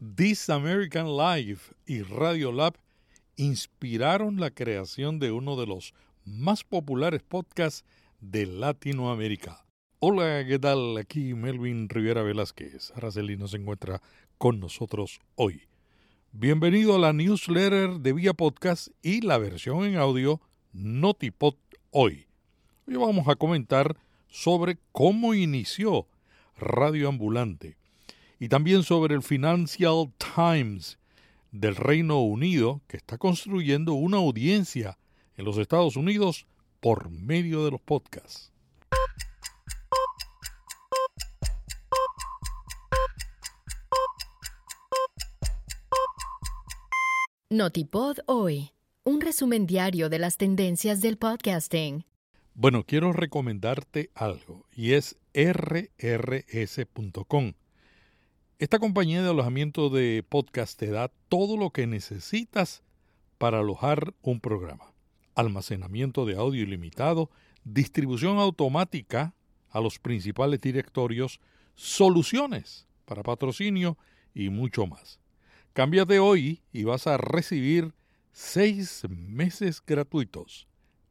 This American Life y Radio Lab inspiraron la creación de uno de los más populares podcasts de Latinoamérica. Hola, ¿qué tal? Aquí Melvin Rivera Velázquez. Araceli se encuentra con nosotros hoy. Bienvenido a la newsletter de Vía Podcast y la versión en audio Notipod hoy. Hoy vamos a comentar sobre cómo inició Radio Ambulante y también sobre el Financial Times del Reino Unido que está construyendo una audiencia en los Estados Unidos por medio de los podcasts. Notipod hoy, un resumen diario de las tendencias del podcasting. Bueno, quiero recomendarte algo y es rrs.com. Esta compañía de alojamiento de podcast te da todo lo que necesitas para alojar un programa. Almacenamiento de audio ilimitado, distribución automática a los principales directorios, soluciones para patrocinio y mucho más. Cámbiate hoy y vas a recibir seis meses gratuitos.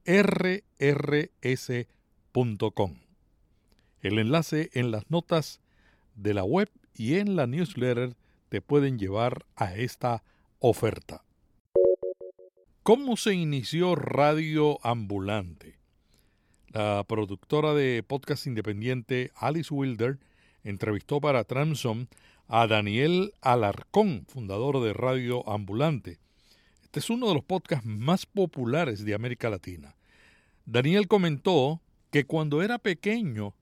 rrs.com. El enlace en las notas de la web y en la newsletter te pueden llevar a esta oferta. ¿Cómo se inició Radio Ambulante? La productora de podcast independiente Alice Wilder entrevistó para Transom a Daniel Alarcón, fundador de Radio Ambulante. Este es uno de los podcasts más populares de América Latina. Daniel comentó que cuando era pequeño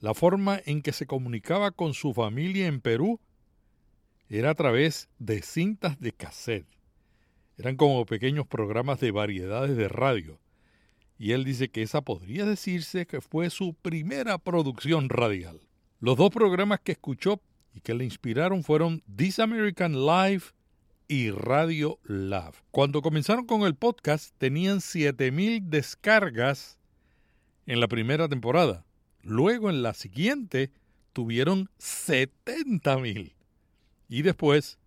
la forma en que se comunicaba con su familia en Perú era a través de cintas de cassette. Eran como pequeños programas de variedades de radio. Y él dice que esa podría decirse que fue su primera producción radial. Los dos programas que escuchó y que le inspiraron fueron This American Life y Radio Love. Cuando comenzaron con el podcast tenían 7000 descargas en la primera temporada. Luego en la siguiente tuvieron 70 mil. Y después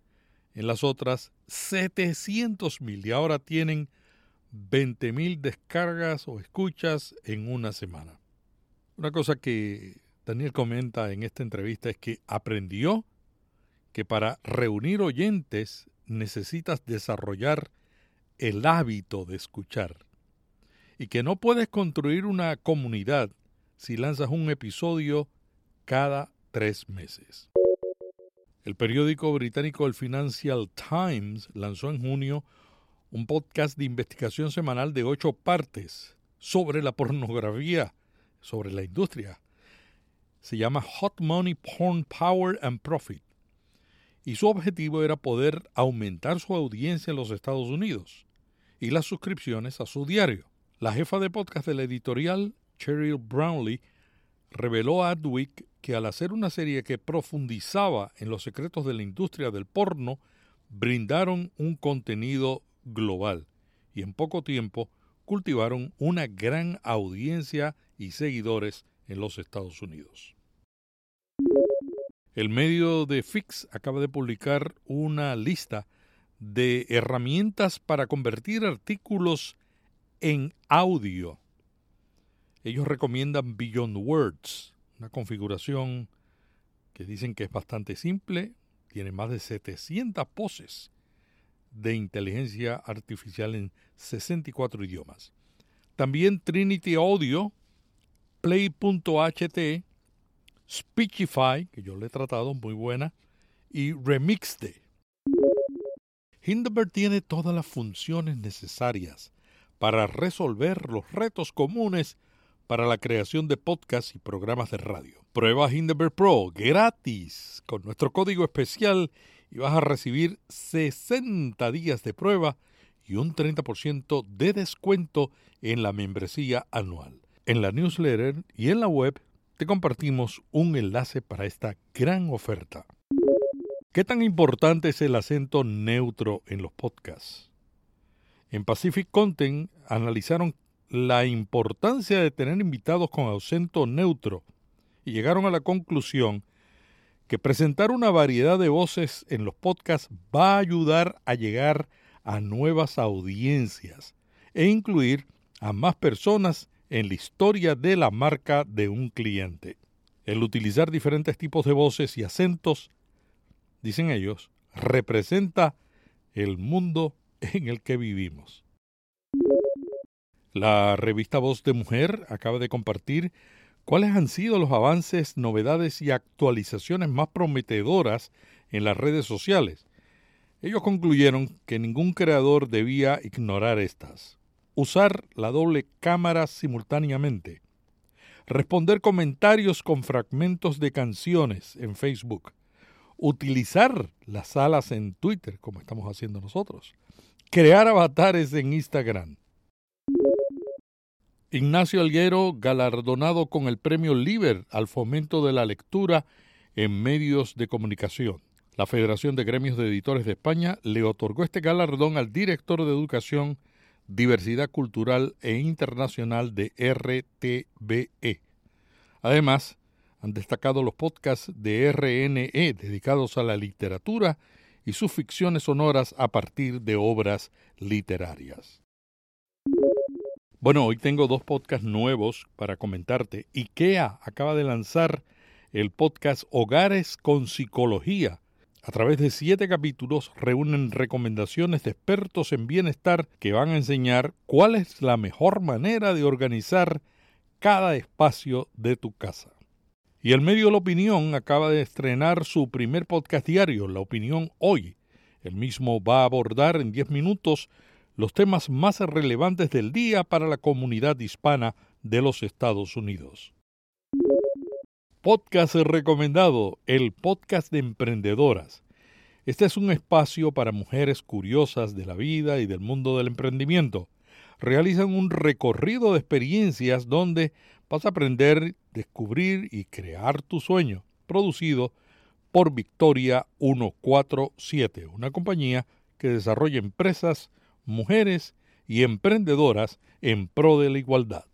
en las otras 700 mil. Y ahora tienen 20 mil descargas o escuchas en una semana. Una cosa que Daniel comenta en esta entrevista es que aprendió que para reunir oyentes necesitas desarrollar el hábito de escuchar y que no puedes construir una comunidad si lanzas un episodio cada tres meses. El periódico británico el Financial Times lanzó en junio un podcast de investigación semanal de ocho partes sobre la pornografía, sobre la industria. Se llama Hot Money Porn Power and Profit. Y su objetivo era poder aumentar su audiencia en los Estados Unidos y las suscripciones a su diario. La jefa de podcast de la editorial Cheryl Brownlee, reveló a Adweek que al hacer una serie que profundizaba en los secretos de la industria del porno, brindaron un contenido global y en poco tiempo cultivaron una gran audiencia y seguidores en los Estados Unidos. El medio de Fix acaba de publicar una lista de herramientas para convertir artículos en audio ellos recomiendan Beyond Words, una configuración que dicen que es bastante simple, tiene más de 700 poses de inteligencia artificial en 64 idiomas. También Trinity Audio, Play.ht, Speechify, que yo le he tratado, muy buena, y Remixde. Hindenburg tiene todas las funciones necesarias para resolver los retos comunes para la creación de podcasts y programas de radio. Prueba Hindenburg Pro gratis con nuestro código especial y vas a recibir 60 días de prueba y un 30% de descuento en la membresía anual. En la newsletter y en la web te compartimos un enlace para esta gran oferta. ¿Qué tan importante es el acento neutro en los podcasts? En Pacific Content analizaron la importancia de tener invitados con acento neutro y llegaron a la conclusión que presentar una variedad de voces en los podcasts va a ayudar a llegar a nuevas audiencias e incluir a más personas en la historia de la marca de un cliente. El utilizar diferentes tipos de voces y acentos, dicen ellos, representa el mundo en el que vivimos. La revista Voz de Mujer acaba de compartir cuáles han sido los avances, novedades y actualizaciones más prometedoras en las redes sociales. Ellos concluyeron que ningún creador debía ignorar estas. Usar la doble cámara simultáneamente. Responder comentarios con fragmentos de canciones en Facebook utilizar las salas en Twitter, como estamos haciendo nosotros, crear avatares en Instagram. Ignacio Alguero, galardonado con el premio Liber al fomento de la lectura en medios de comunicación. La Federación de Gremios de Editores de España le otorgó este galardón al director de Educación, Diversidad Cultural e Internacional de RTBE. Además, han destacado los podcasts de RNE dedicados a la literatura y sus ficciones sonoras a partir de obras literarias. Bueno, hoy tengo dos podcasts nuevos para comentarte. IKEA acaba de lanzar el podcast Hogares con Psicología. A través de siete capítulos reúnen recomendaciones de expertos en bienestar que van a enseñar cuál es la mejor manera de organizar cada espacio de tu casa. Y el medio La Opinión acaba de estrenar su primer podcast diario, La Opinión Hoy. El mismo va a abordar en 10 minutos los temas más relevantes del día para la comunidad hispana de los Estados Unidos. Podcast recomendado, el podcast de emprendedoras. Este es un espacio para mujeres curiosas de la vida y del mundo del emprendimiento. Realizan un recorrido de experiencias donde vas a aprender, descubrir y crear tu sueño, producido por Victoria 147, una compañía que desarrolla empresas, mujeres y emprendedoras en pro de la igualdad.